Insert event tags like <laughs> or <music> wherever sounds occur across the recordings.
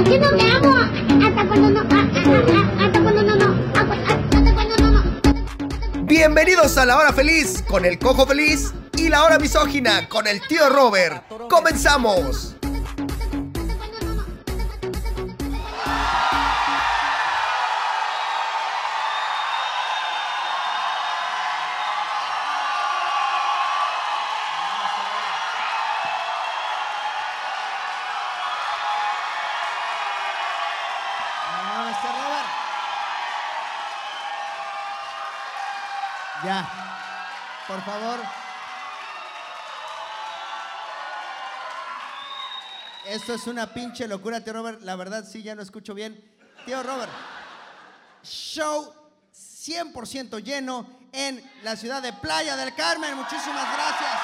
No me amo. Hasta cuando no. Bienvenidos a la hora feliz con el cojo feliz y la hora misógina con el tío Robert. ¡Comenzamos! Por favor. Esto es una pinche locura, tío Robert. La verdad, sí, ya no escucho bien. Tío Robert, show 100% lleno en la ciudad de Playa del Carmen. Muchísimas gracias.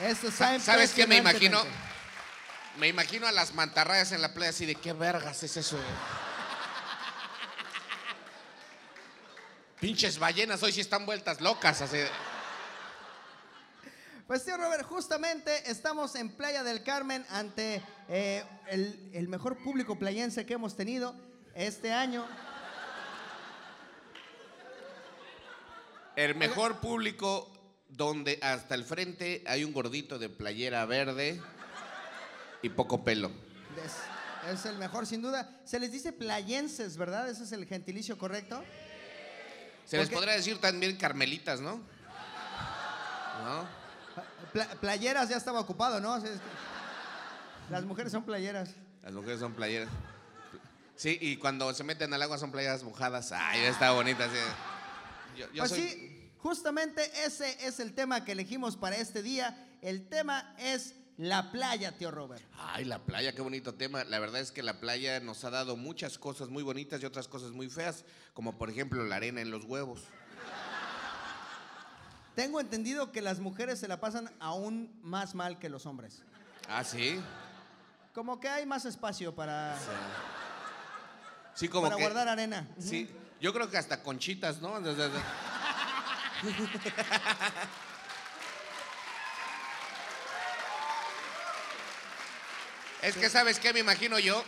Esto está ¿Sabes qué me imagino? Me imagino a las mantarrayas en la playa así de qué vergas es eso. Pinches ballenas hoy sí están vueltas locas. Así. Pues tío Robert, justamente estamos en Playa del Carmen ante eh, el, el mejor público playense que hemos tenido este año. El mejor público donde hasta el frente hay un gordito de playera verde y poco pelo. Es, es el mejor sin duda. Se les dice playenses, ¿verdad? Ese es el gentilicio correcto. Se les podría decir también carmelitas, ¿no? ¿No? Pla- playeras ya estaba ocupado, ¿no? O sea, es que las mujeres son playeras. Las mujeres son playeras. Sí, y cuando se meten al agua son playeras mojadas. Ay, está bonita. Yo, yo pues soy- sí, justamente ese es el tema que elegimos para este día. El tema es la playa, tío Robert. Ay, la playa, qué bonito tema. La verdad es que la playa nos ha dado muchas cosas muy bonitas y otras cosas muy feas, como por ejemplo la arena en los huevos. Tengo entendido que las mujeres se la pasan aún más mal que los hombres. Ah, sí. Como que hay más espacio para, Sí, como para que. guardar arena. Sí, yo creo que hasta conchitas, ¿no? <laughs> O sea, Es que, ¿sabes qué? Me imagino yo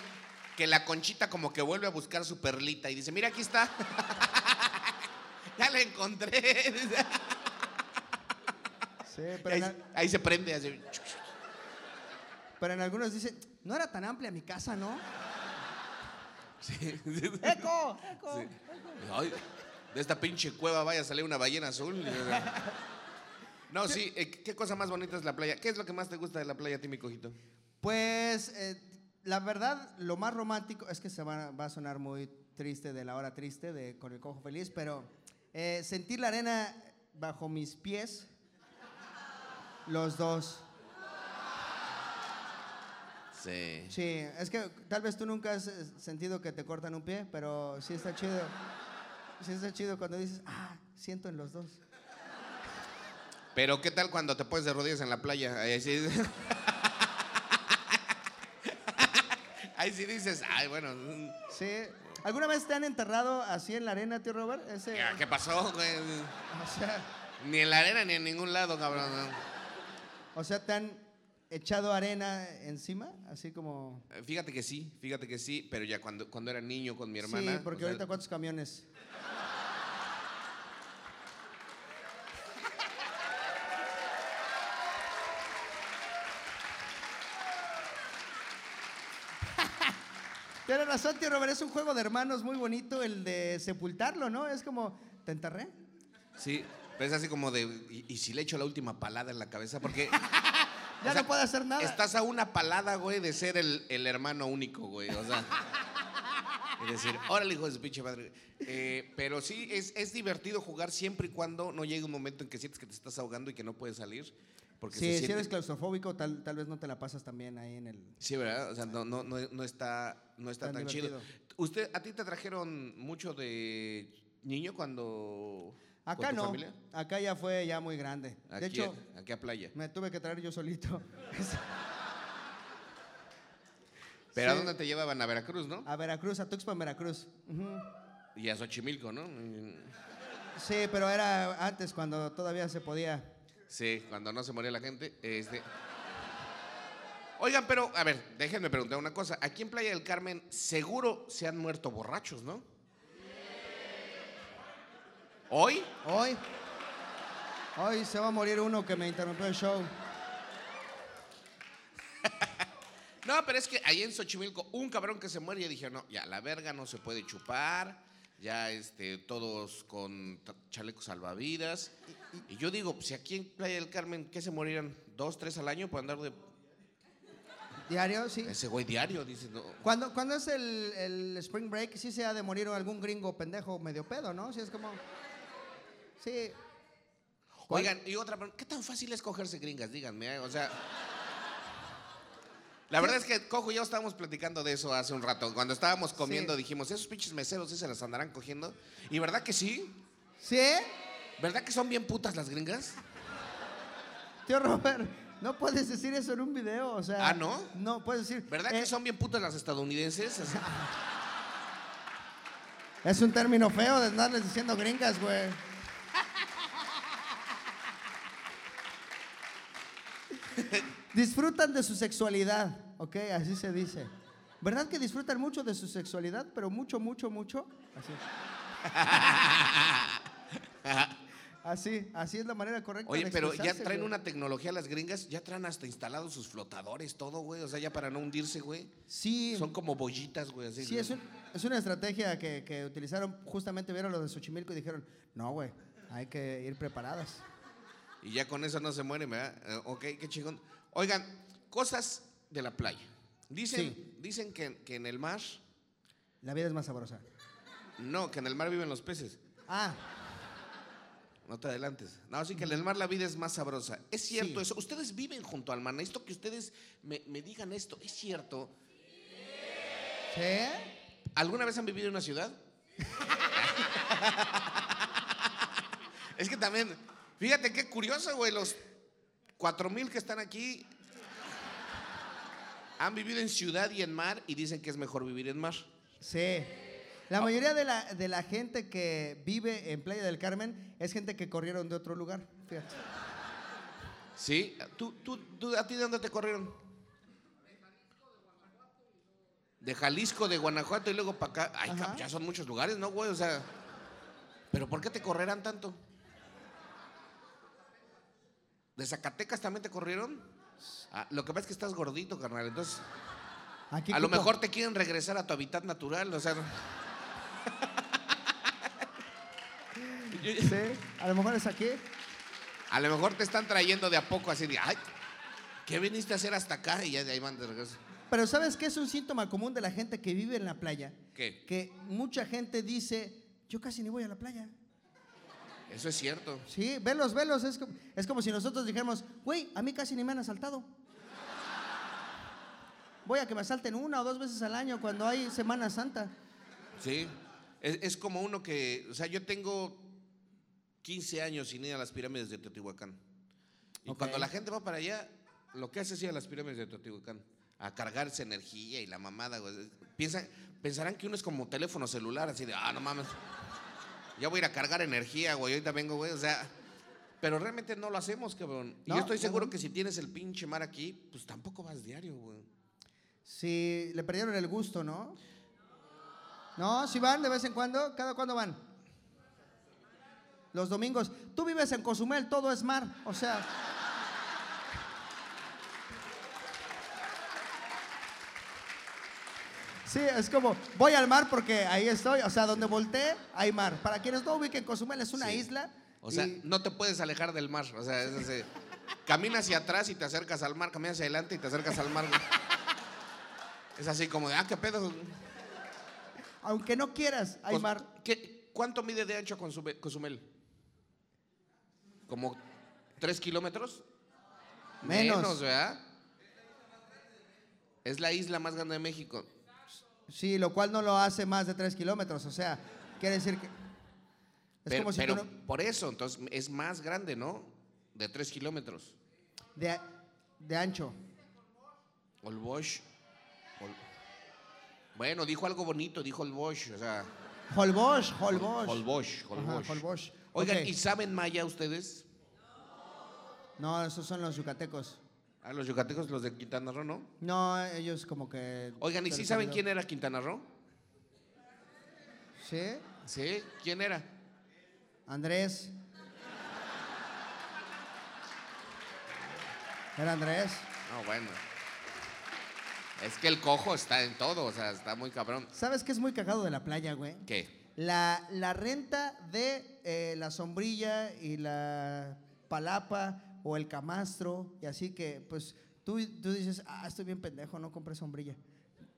que la conchita como que vuelve a buscar su perlita y dice, mira, aquí está. <laughs> ya la encontré. Sí, pero, ahí, en, al- ahí se prende. Así. pero en algunos dicen, no era tan amplia mi casa, ¿no? Sí. ¡Eco! ¡Eco! Sí. Ay, de esta pinche cueva vaya a salir una ballena azul. No, sí, eh, ¿qué cosa más bonita es la playa? ¿Qué es lo que más te gusta de la playa, a ti, mi cojito? Pues eh, la verdad, lo más romántico es que se va, va a sonar muy triste de la hora triste de Con el Cojo Feliz, pero eh, sentir la arena bajo mis pies, los dos. Sí. Sí, es que tal vez tú nunca has eh, sentido que te cortan un pie, pero sí está chido. Sí está chido cuando dices, ah, siento en los dos. Pero ¿qué tal cuando te pones de rodillas en la playa? <laughs> Ahí sí, dices, ay, bueno, Sí. ¿Alguna vez te han enterrado así en la arena, tío Robert? Ese, ¿qué- ¿qué pasó? güey? o, sea, Ni en la arena ni en ningún lado, cabrón. o sea, ¿te han echado arena encima? Así como... Eh, Fíjate que sí, fíjate que sí, pero ya cuando, cuando era niño con mi hermana. sí, porque o sea, ahorita cuántos camiones. Tienes razón, tío Robert, es un juego de hermanos muy bonito el de sepultarlo, ¿no? Es como, ¿te enterré? Sí, pero es así como de, ¿y, y si le echo la última palada en la cabeza? Porque <laughs> Ya O sea, no puede hacer nada. estás a una palada, güey, de ser el, el hermano único, güey. O sea. y decir, órale, hijo de su pinche madre. Eh, pero sí, es, es divertido jugar siempre y cuando no llegue un momento en que sientes que te estás ahogando y que no puedes salir. Porque Sí, si eres claustrofóbico, tal, tal vez no te la pasas también ahí en el... Sí, ¿verdad? O sea, no, no, no, no está, no está Tan tan, chido. ¿Usted, ¿A ti te trajeron mucho de niño cuando... con Acá tu no, familia? acá ya fue ya muy grande. Aquí, de hecho, aquí a playa. me tuve que traer yo solito. <laughs> ¿Pero a dónde te llevaban? A Veracruz, ¿no? A Veracruz, a Tuxpan, Veracruz. Y a Xochimilco, ¿no? Sí, pero era antes cuando todavía se podía. Sí, cuando no se moría la gente. Este, Oigan, pero, a ver, déjenme preguntar una cosa. Aquí en Playa del Carmen seguro se han muerto borrachos, ¿no? ¿Hoy? Hoy. Hoy se va a morir uno que me interrumpió el show. <laughs> No, pero es que ahí en Xochimilco, un cabrón que se muere y dije, no, ya, la verga no se puede chupar, ya este, todos con chalecos salvavidas. Y yo digo, si aquí en Playa del Carmen, ¿qué se morirán? ¿Dos, tres al año por andar de Diario, sí. ese güey diario? Dice, no. Cuando, cuando es el, el spring break, sí se ha de morir algún gringo pendejo medio pedo, ¿no? Sí, es como. Sí. Oigan, y otra pregunta, ¿qué tan fácil es cogerse gringas? Díganme, ¿eh? o sea... La verdad es que Cojo y yo estábamos platicando de eso hace un rato. Cuando estábamos comiendo Sí. dijimos, esos pinches meseros sí se las andarán cogiendo. ¿Y verdad que sí? ¿Sí? ¿Verdad que son bien putas las gringas? Tío Robert, no puedes decir eso en un video, o sea. Ah, ¿no? No, puedes decir. ¿Verdad eh, que son bien putas las estadounidenses? <laughs> Es un término feo de andarles diciendo gringas, güey. Disfrutan de su sexualidad, ¿ok? Así se dice. ¿Verdad que disfrutan mucho de su sexualidad? Pero mucho, mucho, mucho. Así. Así, así es la manera correcta Oye, de pero ya traen güey. una tecnología las gringas, ya traen hasta instalados sus flotadores, todo, güey. O sea, ya para no hundirse, güey. Sí, Son como bollitas, güey. Así, sí es, un- es una estrategia que, que utilizaron, justamente vieron lo de Xochimilco y dijeron, no, güey, hay que ir preparadas. Y ya con eso no se mueren, ¿verdad? Eh, ok, qué chingón. Oigan, cosas de la playa. Dicen, Sí. dicen que, que en el mar, La vida es más sabrosa. no, que en el mar viven los peces. Ah, No te adelantes. No, sí que en el mar la vida es más sabrosa. ¿Es cierto Sí. eso? Ustedes viven junto al mar. Necesito que ustedes me, me digan esto. ¿Es cierto? ¿sí? ¿Alguna vez han vivido en una ciudad? <laughs> es que también, fíjate qué curioso, güey. Los cuatro mil que están aquí han vivido en ciudad y en mar y dicen que es mejor vivir en mar. Sí. La mayoría de la, de la gente que vive en Playa del Carmen es gente que corrieron de otro lugar. Fíjate. ¿Sí? ¿Tú, tú, tú, ¿A ti de dónde te corrieron? De Jalisco, de Guanajuato y luego para acá. Ay, Ajá. ya son muchos lugares, ¿no, güey? O sea, ¿pero por qué te correrán tanto? ¿De Zacatecas también te corrieron? Ah, lo que pasa es que estás gordito, carnal. Entonces, Aquí a lo mejor te quieren regresar a tu hábitat natural. O sea, <laughs> Sí, a lo mejor es aquí. a lo mejor te están trayendo de a poco así de, ay, ¿qué viniste a hacer hasta acá? Y ya de ahí van de regreso. Pero ¿sabes qué es un síntoma común de la gente que vive en la playa? ¿Qué? Que mucha gente dice, yo casi ni voy a la playa. Eso es cierto. Sí, velos, velos. Es como, es como si nosotros dijéramos, güey, a mí casi ni me han asaltado. Voy a que me asalten una o dos veces al año cuando hay Semana Santa. Sí. Es, es como uno que, o sea, yo tengo 15 años sin ir a las pirámides de Teotihuacán. Y cuando la gente va para allá, lo que hace es ir a las pirámides de Teotihuacán, a cargarse energía y la mamada, güey. Piensan, pensarán que uno es como teléfono celular, así de, ah, no mames. Ya voy a ir a cargar energía, güey, ahorita vengo, güey, o sea. Pero realmente no lo hacemos, cabrón. Y No, yo estoy seguro no. que si tienes el pinche mar aquí, pues tampoco vas diario, güey. Sí, le perdieron el gusto, ¿no? No, si van de vez en cuando, ¿cada cuándo van? Los domingos. Tú vives en Cozumel, todo es mar, o sea. Sí, es como, voy al mar porque ahí estoy, o sea, donde volteé, hay mar. Para quienes no ubiquen, Cozumel es una Sí. isla. O sea, y- no te puedes alejar del mar. O sea, es ese, caminas hacia atrás y te acercas al mar, caminas hacia adelante y te acercas al mar. Es así como de, ah, qué pedo. aunque no quieras, hay mar. ¿qué- ¿Cuánto mide de ancho Cozumel? ¿Como tres kilómetros? Menos. ¿verdad? Es la isla más grande de México. Sí, lo cual no lo hace más de tres kilómetros, o sea, quiere decir que... Es Pero, como si pero no- por eso, entonces es más grande, ¿no? De tres kilómetros. de, de ancho. Olbosch. Ol- Bueno, dijo algo bonito, dijo Olbosch, o sea, Holbox, Holbox. Olbosch, Ajá, Olbosch. Holbox. Oigan, Ok. ¿y saben maya ustedes? No, esos son los yucatecos. A los yucatecos, los de Quintana Roo, ¿no? No, ellos como que... Oigan, ¿y sí saben quién era Quintana Roo? Sí, ¿Sí? ¿Quién era? Andrés. Era Andrés. No, bueno. Es que el cojo está en todo, o sea, está muy cabrón. ¿Sabes qué es muy cagado de la playa, güey? ¿Qué? La, la renta de eh, la sombrilla y la palapa o el camastro, y así que, pues, tú, tú dices, ah, estoy bien pendejo, no compré sombrilla.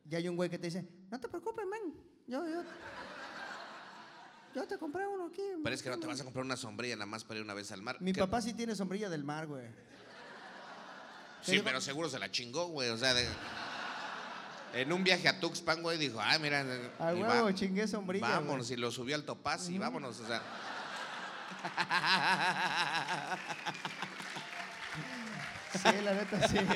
Y hay un güey que te dice, no te preocupes, men, yo, yo, yo te compré uno aquí. Pero es que no te vas a comprar una sombrilla nada más para ir una vez al mar. Mi ¿Qué- papá sí tiene sombrilla del mar, güey. Sí, pero seguro se la chingó, güey. O sea, de- en un viaje a Tuxpan, güey, dijo, ah, mira. A y huevo, va- chingué sombrilla. güey. Vámonos, y lo subió al topaz y vámonos, o sea. <laughs> Sí, la neta, sí. <laughs>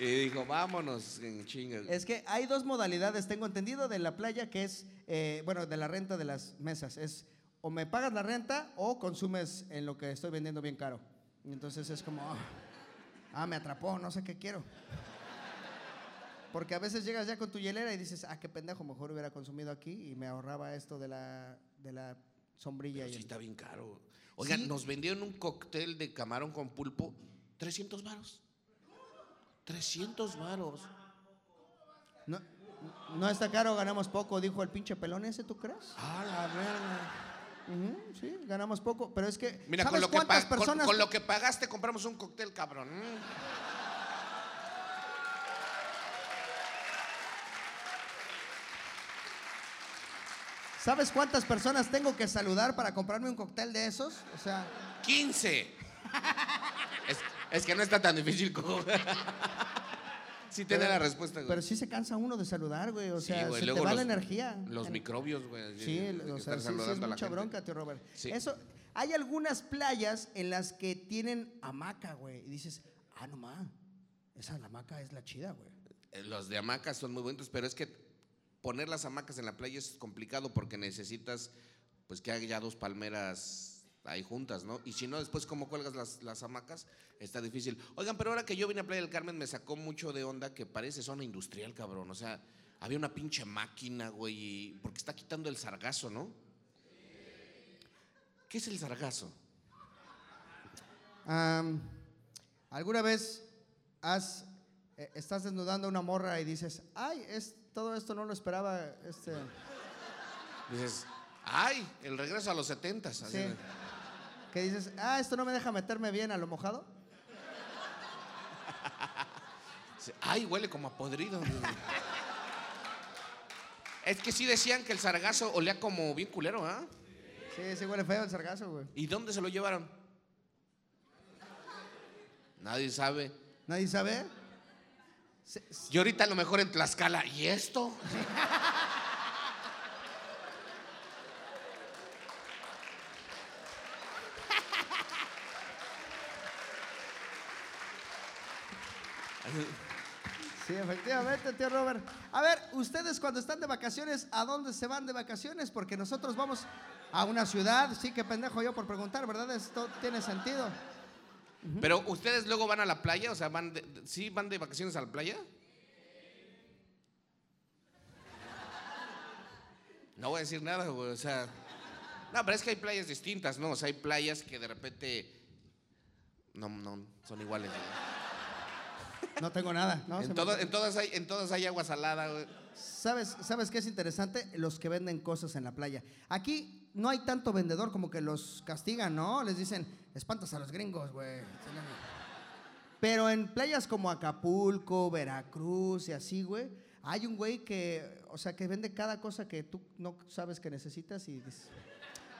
Y dijo, vámonos, chinga. Es que hay dos modalidades, tengo entendido, de la playa que es, eh, bueno, de la renta de las mesas. Es o me pagas la renta o consumes en lo que estoy vendiendo bien caro. Y entonces es como, ah, ah, me atrapó, no sé qué quiero. Porque a veces llegas ya con tu hielera y dices, ah, qué pendejo, mejor hubiera consumido aquí y me ahorraba esto de la, de la sombrilla. Pero y sí el- está bien caro. Oigan, Sí. nos vendieron un cóctel de camarón con pulpo, 300 varos. 300 varos. No, no está caro, ganamos poco, dijo el pinche pelón ese, ¿tú crees? Ah, la verga. Sí, ganamos poco, pero es que Mira, ¿sabes con lo, que con- personas con lo que pagaste compramos un cóctel, cabrón. Mm. ¿Sabes cuántas personas tengo que saludar para comprarme un cóctel de esos? O sea, 15. es, es que no está tan difícil como. sí tiene la respuesta, güey. pero sí se cansa uno de saludar, güey. O Sí, sea, güey, se te luego va los- la energía. Los microbios, güey. Sí, o sea, sí, sí, es mucha bronca, tío Robert. Sí. Eso, hay algunas playas en las que tienen hamaca, güey. Y dices, ah, no ma, esa hamaca es la chida, güey. Eh, Los de hamacas son muy buenos, pero es que poner las hamacas en la playa es complicado porque necesitas pues que haya dos palmeras ahí juntas, ¿no? Y si no, después cómo cuelgas las, las hamacas, está difícil. Oigan, pero ahora que yo vine a Playa del Carmen me sacó mucho de onda que parece zona industrial, cabrón. O sea, había una pinche máquina, güey, porque está quitando el sargazo, ¿no? ¿Qué es el sargazo? ¿Alguna vez has, eh, estás desnudando a una morra y dices, ay, es, todo esto no lo esperaba, este... Dices, ay, el regreso a los setentas. Sí. Que dices, ah, esto no me deja meterme bien a lo mojado. Ay, huele como a podrido. es que sí decían que el sargazo olía como bien culero, ¿ah? Sí, sí huele feo el sargazo, güey. ¿Y dónde se lo llevaron? Nadie sabe. ¿Nadie sabe? Y ahorita a lo mejor en Tlaxcala. ¿Y esto? Sí, efectivamente, tío Robert. A ver, ustedes cuando están de vacaciones, ¿a dónde se van de vacaciones? Porque nosotros vamos a una ciudad. Sí, qué pendejo yo por preguntar, ¿verdad? Esto tiene sentido. Pero ustedes luego van a la playa, o sea, van de- ¿sí van de vacaciones a la playa? No voy a decir nada, güey, o sea... No, pero es que hay playas distintas, ¿no? O sea, hay playas que de repente... No, no, son iguales. güey. No tengo nada, ¿no? En, me- todo- en todas hay, en todas hay agua salada, güey. ¿Sabes, ¿Sabes qué es interesante? Los que venden cosas en la playa. Aquí no hay tanto vendedor como que los castigan, ¿no? Les dicen, espantas a los gringos, güey. Pero en playas como Acapulco, Veracruz y así, güey, hay un güey que, o sea, que vende cada cosa que tú no sabes que necesitas y dices...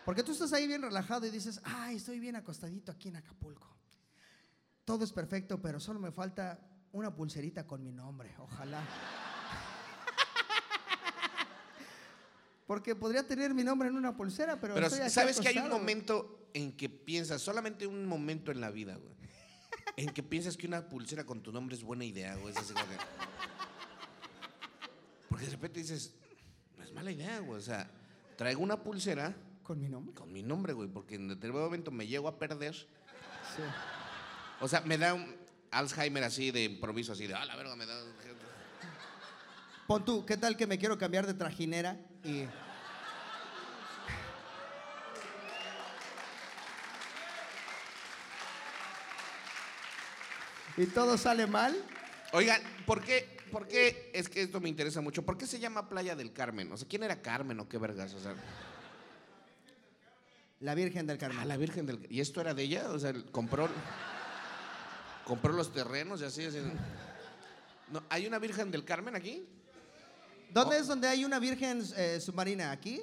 Porque tú estás ahí bien relajado y dices, ay, estoy bien acostadito aquí en Acapulco. Todo es perfecto, pero solo me falta una pulserita con mi nombre, ojalá. Porque podría tener mi nombre en una pulsera, pero, Pero estoy sabes que hay un momento en que piensas, solamente un momento en la vida, güey. En que piensas que una pulsera con tu nombre es buena idea, güey. Es así como que- Porque de repente dices, no es mala idea, güey. O sea, traigo una pulsera ¿Con mi nombre? con mi nombre, güey, porque en determinado momento me llego a perder Sí. O sea, me da un Alzheimer así de improviso, así de, ah, la verga, me da. Pon tú, ¿qué tal que me quiero cambiar de trajinera y... y todo sale mal? Oigan, ¿por qué, ¿por qué? Es que esto me interesa mucho. ¿Por qué se llama Playa del Carmen? O sea, ¿quién era Carmen o qué vergas? O sea, La Virgen del Carmen. ah, la Virgen del. ¿Y esto era de ella? O sea, compró. compró los terrenos y así, así. No, ¿Hay una Virgen del Carmen aquí? ¿Dónde es donde hay una Virgen eh, submarina? ¿Aquí?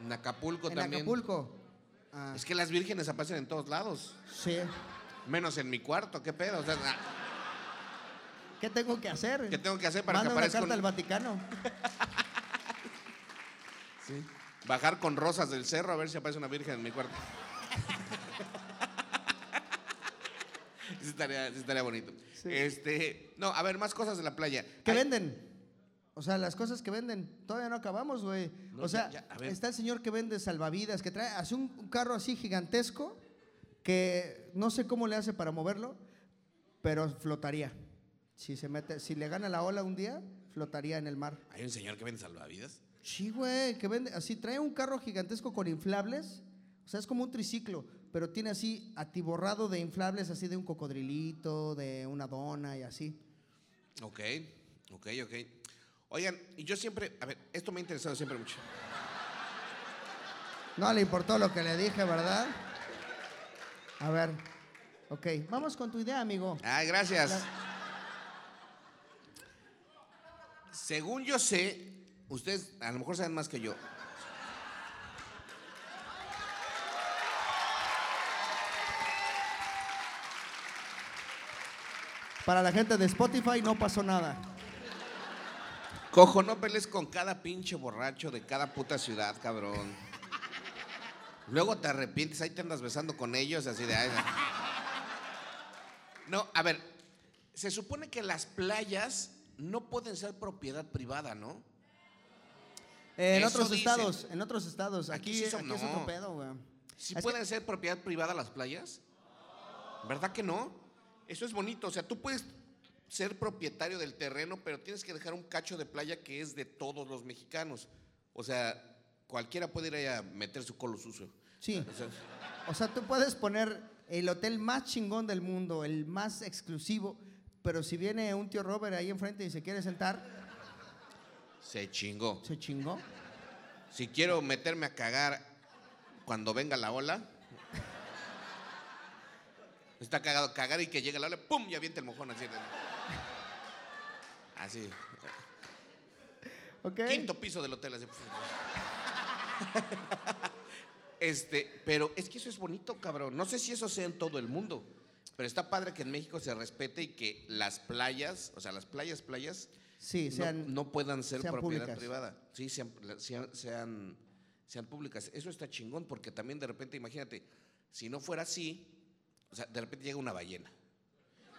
En Acapulco ¿En también. Acapulco? Ah, Es que las vírgenes aparecen en todos lados. sí. Menos en mi cuarto, ¿qué pedo? O sea, ah, ¿Qué tengo que hacer? ¿qué tengo que hacer para Manda que una aparezca? carta un- al Vaticano. <laughs> Bajar con rosas del cerro a ver si aparece una virgen en mi cuarto. <laughs> sí, estaría, sí estaría bonito. Sí. Este, no, a ver, más cosas de la playa. ¿Qué Hay- venden? O sea, las cosas que venden. Todavía no acabamos, güey. No, o sea, ya, ya, está el señor que vende salvavidas, que trae, hace un, un carro así gigantesco que no sé cómo le hace para moverlo, pero flotaría. Si se mete, si le gana la ola un día, flotaría en el mar. Hay un señor que vende salvavidas. Sí, güey, que vende, así trae un carro gigantesco con inflables. O sea, es como un triciclo, pero tiene así atiborrado de inflables, así de un cocodrilito, de una dona y así. Ok, ok, ok. Oigan, y yo siempre, a ver, esto me ha interesado siempre mucho. No le importó lo que le dije, ¿verdad? A ver, ok, vamos con tu idea, amigo. Ay, gracias. Según yo sé, ustedes a lo mejor saben más que yo. Para la gente de Spotify no pasó nada. Cojo, no pelees con cada pinche borracho de cada puta ciudad, cabrón. Luego te arrepientes, ahí te andas besando con ellos, así de... "Ay, no". A ver, se supone que las playas no pueden ser propiedad privada, ¿no? Eh, en otros dicen. estados, en otros estados. Aquí Aquí, sí son- aquí es otro pedo, güey. ¿Sí Es pueden ser propiedad privada las playas? ¿Verdad que no? Eso es bonito, o sea, tú puedes ser propietario del terreno, pero tienes que dejar un cacho de playa que es de todos los mexicanos. O sea, cualquiera puede ir ahí a meter su colo sucio. Sí. O sea, O sea, tú puedes poner el hotel más chingón del mundo, el más exclusivo, pero si viene un tío Robert ahí enfrente y se quiere sentar, se chingó. se chingó. Si quiero meterme a cagar cuando venga la ola, está cagado cagar y que llegue la ola, ¡pum! y avienta el mojón así. Así. ¿Ok? Quinto piso del hotel. Así. Este, pero es que eso es bonito, cabrón. No sé si eso sea en todo el mundo, pero está padre que en México se respete y que las playas, o sea, las playas, playas, Sí, no- puedan ser sean propiedad públicas. privada. Sí, sean, sean, sean, sean públicas. Eso está chingón porque también de repente, imagínate, si no fuera así, o sea, de repente llega una ballena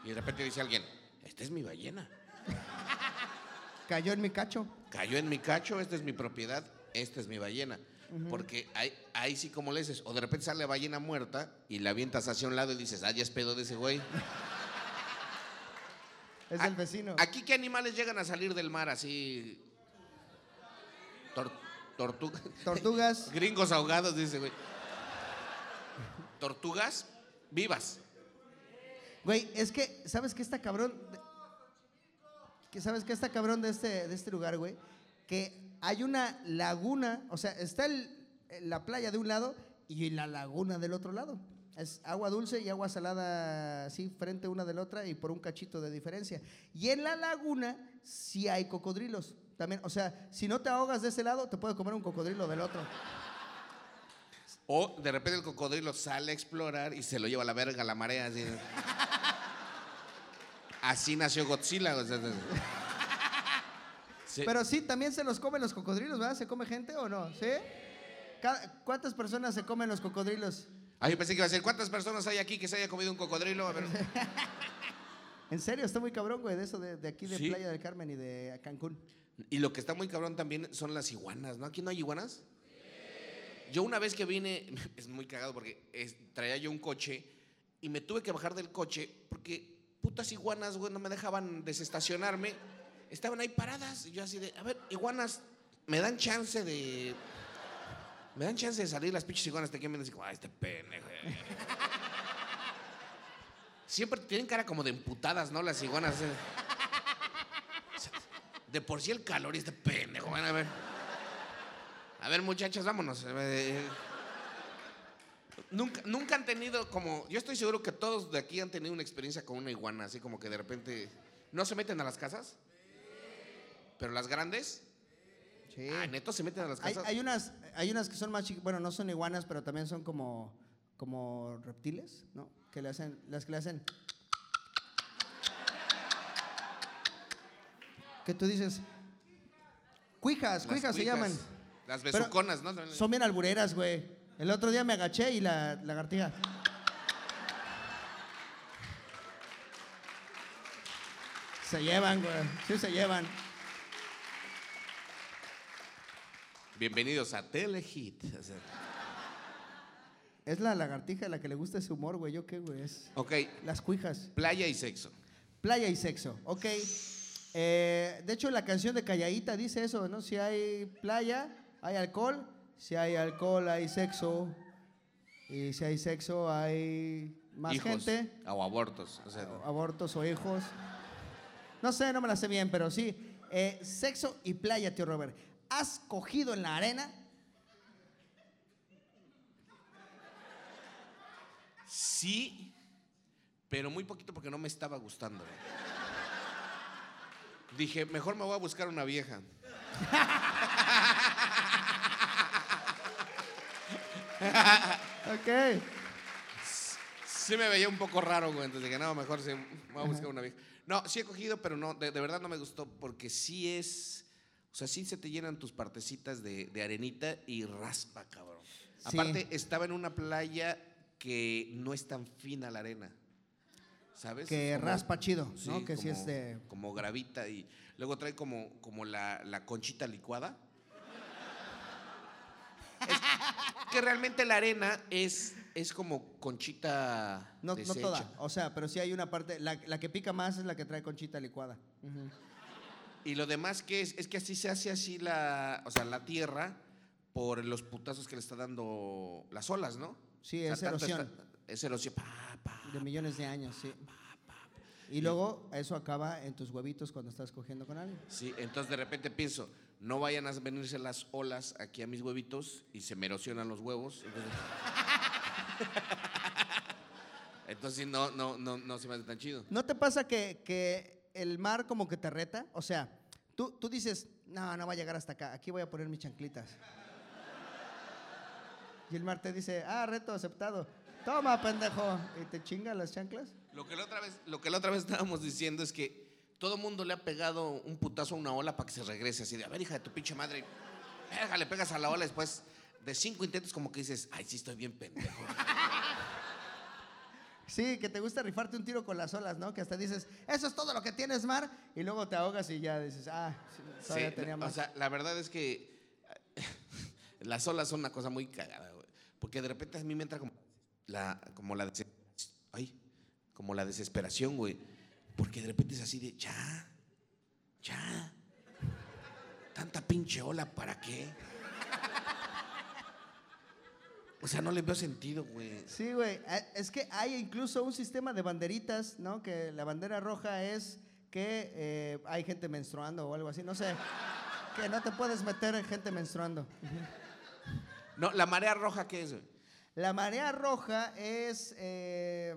y de repente dice alguien, esta es mi ballena. Cayó en mi cacho. Cayó en mi cacho, esta es mi propiedad, esta es mi ballena. Porque ahí, ahí sí como le dices, o de repente sale la ballena muerta y la avientas hacia un lado y dices, ah, ya es pedo de ese güey. <laughs> Es del vecino. ¿Aquí qué animales llegan a salir del mar así? Tor- tortugas. Tortugas. <laughs> Gringos ahogados, dice güey. Tortugas vivas. Güey, es que, ¿sabes qué está cabrón? Que sabes qué está cabrón de este, de este lugar, güey? Que hay una laguna, o sea, está el- la playa de un lado y la laguna del otro lado. Es agua dulce y agua salada así frente una de la otra y por un cachito de diferencia. Y en la laguna sí hay cocodrilos. También, o sea, si no te ahogas de ese lado, te puede comer un cocodrilo del otro. O de repente el cocodrilo sale a explorar y se lo lleva a la verga la marea. Así, Así nació Godzilla. o sea, sí. Pero sí, también se los comen los cocodrilos, ¿verdad? ¿Se come gente o no? ¿Sí? ¿Cuántas personas se comen los cocodrilos? Ay, yo pensé que iba a decir, ¿cuántas personas hay aquí que se haya comido un cocodrilo? A ver. <laughs> En serio, está muy cabrón, güey, de eso de, de aquí de Sí. Playa del Carmen y de Cancún. Y lo que está muy cabrón también son las iguanas, ¿no? ¿Aquí no hay iguanas? Yo una vez que vine, <laughs> es muy cagado porque es- traía yo un coche y me tuve que bajar del coche porque putas iguanas, güey, no me dejaban desestacionarme. Estaban ahí paradas y yo así de, a ver, iguanas, me dan chance de... Me dan chance de salir las pinches iguanas de aquí me dicen, ay, este pendejo. Siempre tienen cara como de emputadas, ¿no? Las iguanas. eh. De por sí el calor y este pendejo. Bueno, a ver. A ver, muchachos, vámonos. Eh, Nunca, nunca han tenido como. Yo estoy seguro que todos de aquí han tenido una experiencia con una iguana, así como que de repente. ¿No se meten a las casas? Pero las grandes. Sí. Ah, neto se meten a las casas. hay unas, hay unas que son más chiquitas, bueno, no son iguanas, pero también son como, como reptiles, ¿no? Que le hacen, las que le hacen. ¿Qué tú dices? Cuijas, cuijas se llaman. Las Pero besuconas, ¿no? Son bien albureras, güey. El otro día me agaché y la lagartija. Se llevan, güey. Sí, se llevan. Bienvenidos a Telehit. Es la lagartija la que le gusta ese humor, güey. ¿Yo qué, güey? Es ok, las cuijas. playa y sexo. Playa y sexo, ok. Eh, de hecho, la canción de Calladita dice eso, ¿no? Si hay playa, hay alcohol. Si hay alcohol, hay sexo. Y si hay sexo, hay más Hijos. gente. O abortos. O sea, Abortos o hijos. No sé, no me la sé bien, pero sí. Eh, sexo y playa, tío Robert. ¿Has cogido en la arena? sí, pero muy poquito porque no me estaba gustando. Dije, mejor me voy a buscar una vieja. <laughs> <laughs> Ok. Sí me veía un poco raro, güey. Entonces dije, no, mejor sí, me voy a buscar una vieja. No, sí he cogido, pero no, de, de verdad no me gustó porque sí es. O sea, sí se te llenan tus partecitas de, de arenita y raspa, cabrón. Sí. Aparte, estaba en una playa que no es tan fina la arena. ¿Sabes? Que Como- raspa chido, ¿no? Sí, que sí como- es de. Como gravita y luego trae como, como la, la conchita licuada. Es que realmente la arena es, es como conchita No, no toda. O sea, pero sí hay una parte. La, la que pica más es la que trae conchita licuada. Y lo demás que es, es que así se hace así la, o sea, la tierra por los putazos que le está dando las olas, ¿no? Sí, O sea, es erosión. está- es erosión. Pa, pa. De millones de años, sí. Y luego eso acaba en tus huevitos cuando estás cogiendo con alguien. Sí, entonces de repente pienso, no vayan a venirse las olas aquí a mis huevitos y se me erosionan los huevos. Entonces, <laughs> no, no, no, no se me hace tan chido. ¿No te pasa que, que el mar como que te reta? O sea, tú, tú dices, no, no va a llegar hasta acá, aquí voy a poner mis chanclitas. Y el mar te dice, ah, reto aceptado. Toma, pendejo. Y te chinga las chanclas. Lo que la otra vez, lo que la otra vez estábamos diciendo es que todo mundo le ha pegado un putazo a una ola para que se regrese así de, a ver, hija de tu pinche madre, verga, le pegas a la ola después de cinco intentos como que dices, ay, sí estoy bien pendejo. <laughs> Sí, que te gusta rifarte un tiro con las olas, ¿no? Que hasta dices, eso es todo lo que tienes, mar. Y luego te ahogas y ya dices, ah, sí, todavía Sí, tenía o más. sea, la verdad es que <laughs> las olas son una cosa muy cagada, güey. Porque de repente a mí me entra como la, como la, ay, como la desesperación, güey. Porque de repente es así de, ya, ya, tanta pinche ola, ¿para qué? O sea, no le veo sentido, güey. Sí, güey. Eh, Es que hay incluso un sistema de banderitas, ¿no? Que la bandera roja es que eh, hay gente menstruando o algo así. No sé. Que no te puedes meter en gente menstruando. No, la marea roja, ¿qué es, güey? La marea roja es eh,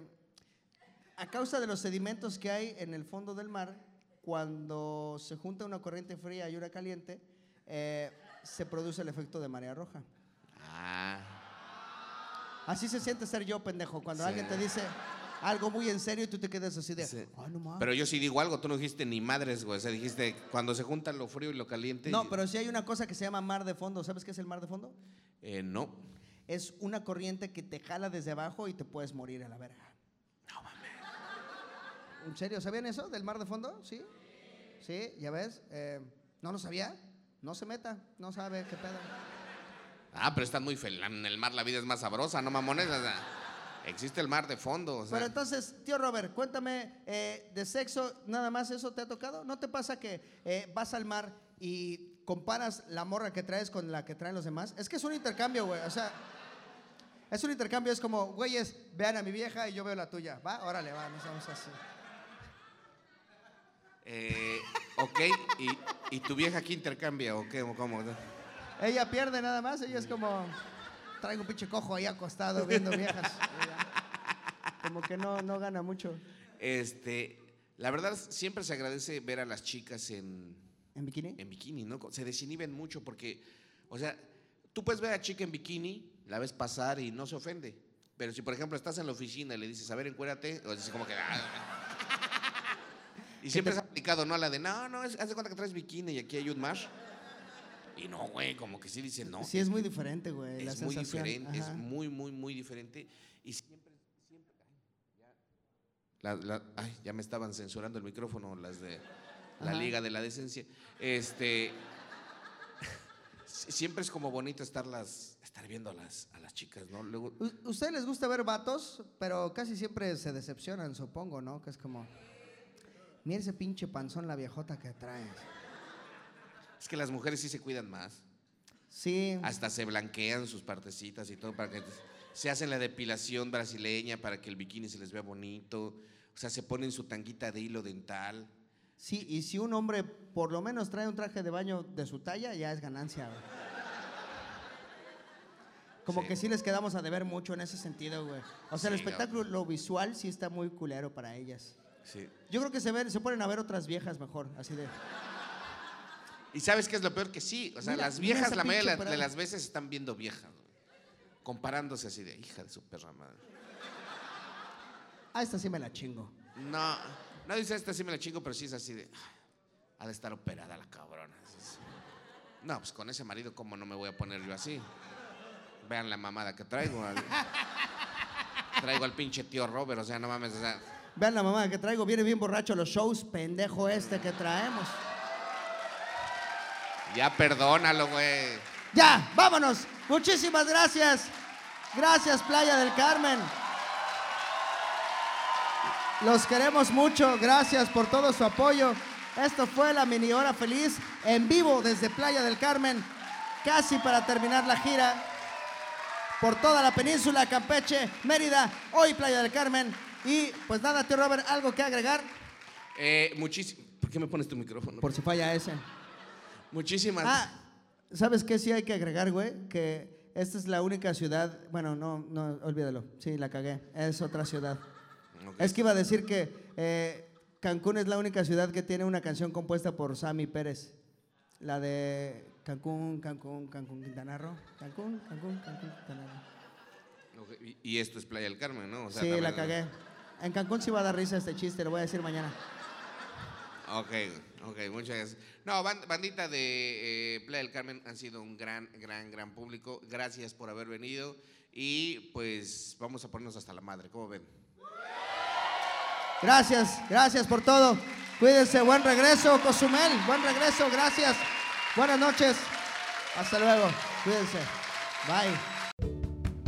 a causa de los sedimentos que hay en el fondo del mar. Cuando se junta una corriente fría y una caliente, eh, se produce el efecto de marea roja. Ah. Así se siente ser yo, pendejo. Cuando Sí. alguien te dice algo muy en serio y tú te quedas así de, Sí. "Ay, no mames". Pero yo sí digo algo, tú no dijiste ni madres, güey. O sea, dijiste cuando se juntan lo frío y lo caliente. No, y- pero sí hay una cosa que se llama mar de fondo. ¿Sabes qué es el mar de fondo? Eh, no. Es una corriente que te jala desde abajo y te puedes morir a la verga. ¿En serio? ¿Sabían eso del mar de fondo? Sí. Sí, ya ves. Eh, no lo sabía. No se meta. No sabe qué pedo. Ah, pero están muy feliz. En el mar la vida es más sabrosa, no mamones. O sea, Existe el mar de fondo. o sea, Pero entonces, tío Robert, cuéntame, eh, de sexo, nada más eso te ha tocado. ¿No te pasa que eh, vas al mar y comparas la morra que traes con la que traen los demás? Es que es un intercambio, güey. O sea, es un intercambio, es como, güeyes, vean a mi vieja y yo veo la tuya. Va, órale, va, nos vamos así. Eh, ok, y, y tu vieja aquí intercambia o qué? ¿O cómo? Ella pierde nada más, ella es como, traigo un pinche cojo ahí acostado viendo viejas. Como que no, no gana mucho. Este, la verdad, siempre se agradece ver a las chicas en, ¿En bikini? en bikini, ¿no? Se desinhiben mucho porque, o sea, tú puedes ver a chica en bikini, la ves pasar y no se ofende. Pero si, por ejemplo, estás en la oficina y le dices, a ver, encuérdate, o dices como que... "Ah". Y siempre es ¿no? A la de, no, no, es- haz de cuenta que traes bikini y aquí hay un mar. Y no, güey, como que sí dicen, no. Sí, es muy diferente, güey. la es muy sensación. diferente, es muy, muy, muy diferente. Y siempre, siempre. ay, ya, la- la- ay, ya me estaban censurando el micrófono las de la Ajá. Liga de la Decencia. Este. si- <laughs> siempre es como bonito estarlas, estar viendo a las, a las chicas, ¿no? Luego, ¿Ustedes les gusta ver vatos? Pero casi siempre se decepcionan, supongo, ¿no? Que es como, mira ese pinche panzón, la viejota que traes. es que las mujeres sí se cuidan más. Sí, Hasta se blanquean sus partecitas y todo para que se hacen la depilación brasileña para que el bikini se les vea bonito. O sea, se ponen su tanguita de hilo dental. sí, y si un hombre por lo menos trae un traje de baño de su talla, ya es ganancia. güey. Como Sí. que sí les quedamos a deber mucho en ese sentido, güey. O sea, el no. espectáculo, lo visual sí está muy culero para ellas. Sí. Yo creo que se, ven, se ponen a ver otras viejas mejor, así de... Y sabes qué es lo peor que sí, o sea, Mira, las viejas la mayoría de, las veces están viendo viejas, güey. comparándose así de hija de su perra madre. Ah, esta sí me la chingo. No, no dice esta sí me la chingo, pero sí es así de "Ah, ha de estar operada la cabrona. No, pues con ese marido cómo no me voy a poner yo así. Vean la mamada que traigo. al- traigo al pinche tío Robert, o sea, no mames, o sea, Vean la mamá que traigo, viene bien borracho a los shows, pendejo este que traemos. ya perdónalo, güey. Ya, vámonos. Muchísimas gracias. Gracias, Playa del Carmen. Los queremos mucho. Gracias por todo su apoyo. Esto fue la mini hora feliz en vivo desde Playa del Carmen, casi para terminar la gira por toda la península, Campeche, Mérida, hoy Playa del Carmen. Y pues nada, tío Robert, ¿algo que agregar? Eh, muchísimo. ¿Por qué me pones tu micrófono? Por si falla ese. Muchísimas. Ah, ¿sabes qué sí hay que agregar, güey? Que esta es la única ciudad. Bueno, no, no, olvídalo. Sí, la cagué. Es otra ciudad. Es que iba a decir que eh, Cancún es la única ciudad que tiene una canción compuesta por Sammy Pérez. La de Cancún, Cancún, Cancún, Quintana Roo. Cancún, Cancún, Cancún, Quintana Roo. Y, esto es Playa del Carmen, ¿no? O sea, Sí, la verdad- cagué. En Cancún sí va a dar risa este chiste, lo voy a decir mañana. Ok, ok, muchas gracias. No, ban- bandita de eh, Playa del Carmen han sido un gran, gran, gran público. Gracias por haber venido. Y pues vamos a ponernos hasta la madre, ¿cómo ven? Gracias, gracias por todo. Cuídense, buen regreso, Cozumel, buen regreso, gracias. Buenas noches. Hasta luego. Cuídense. Bye.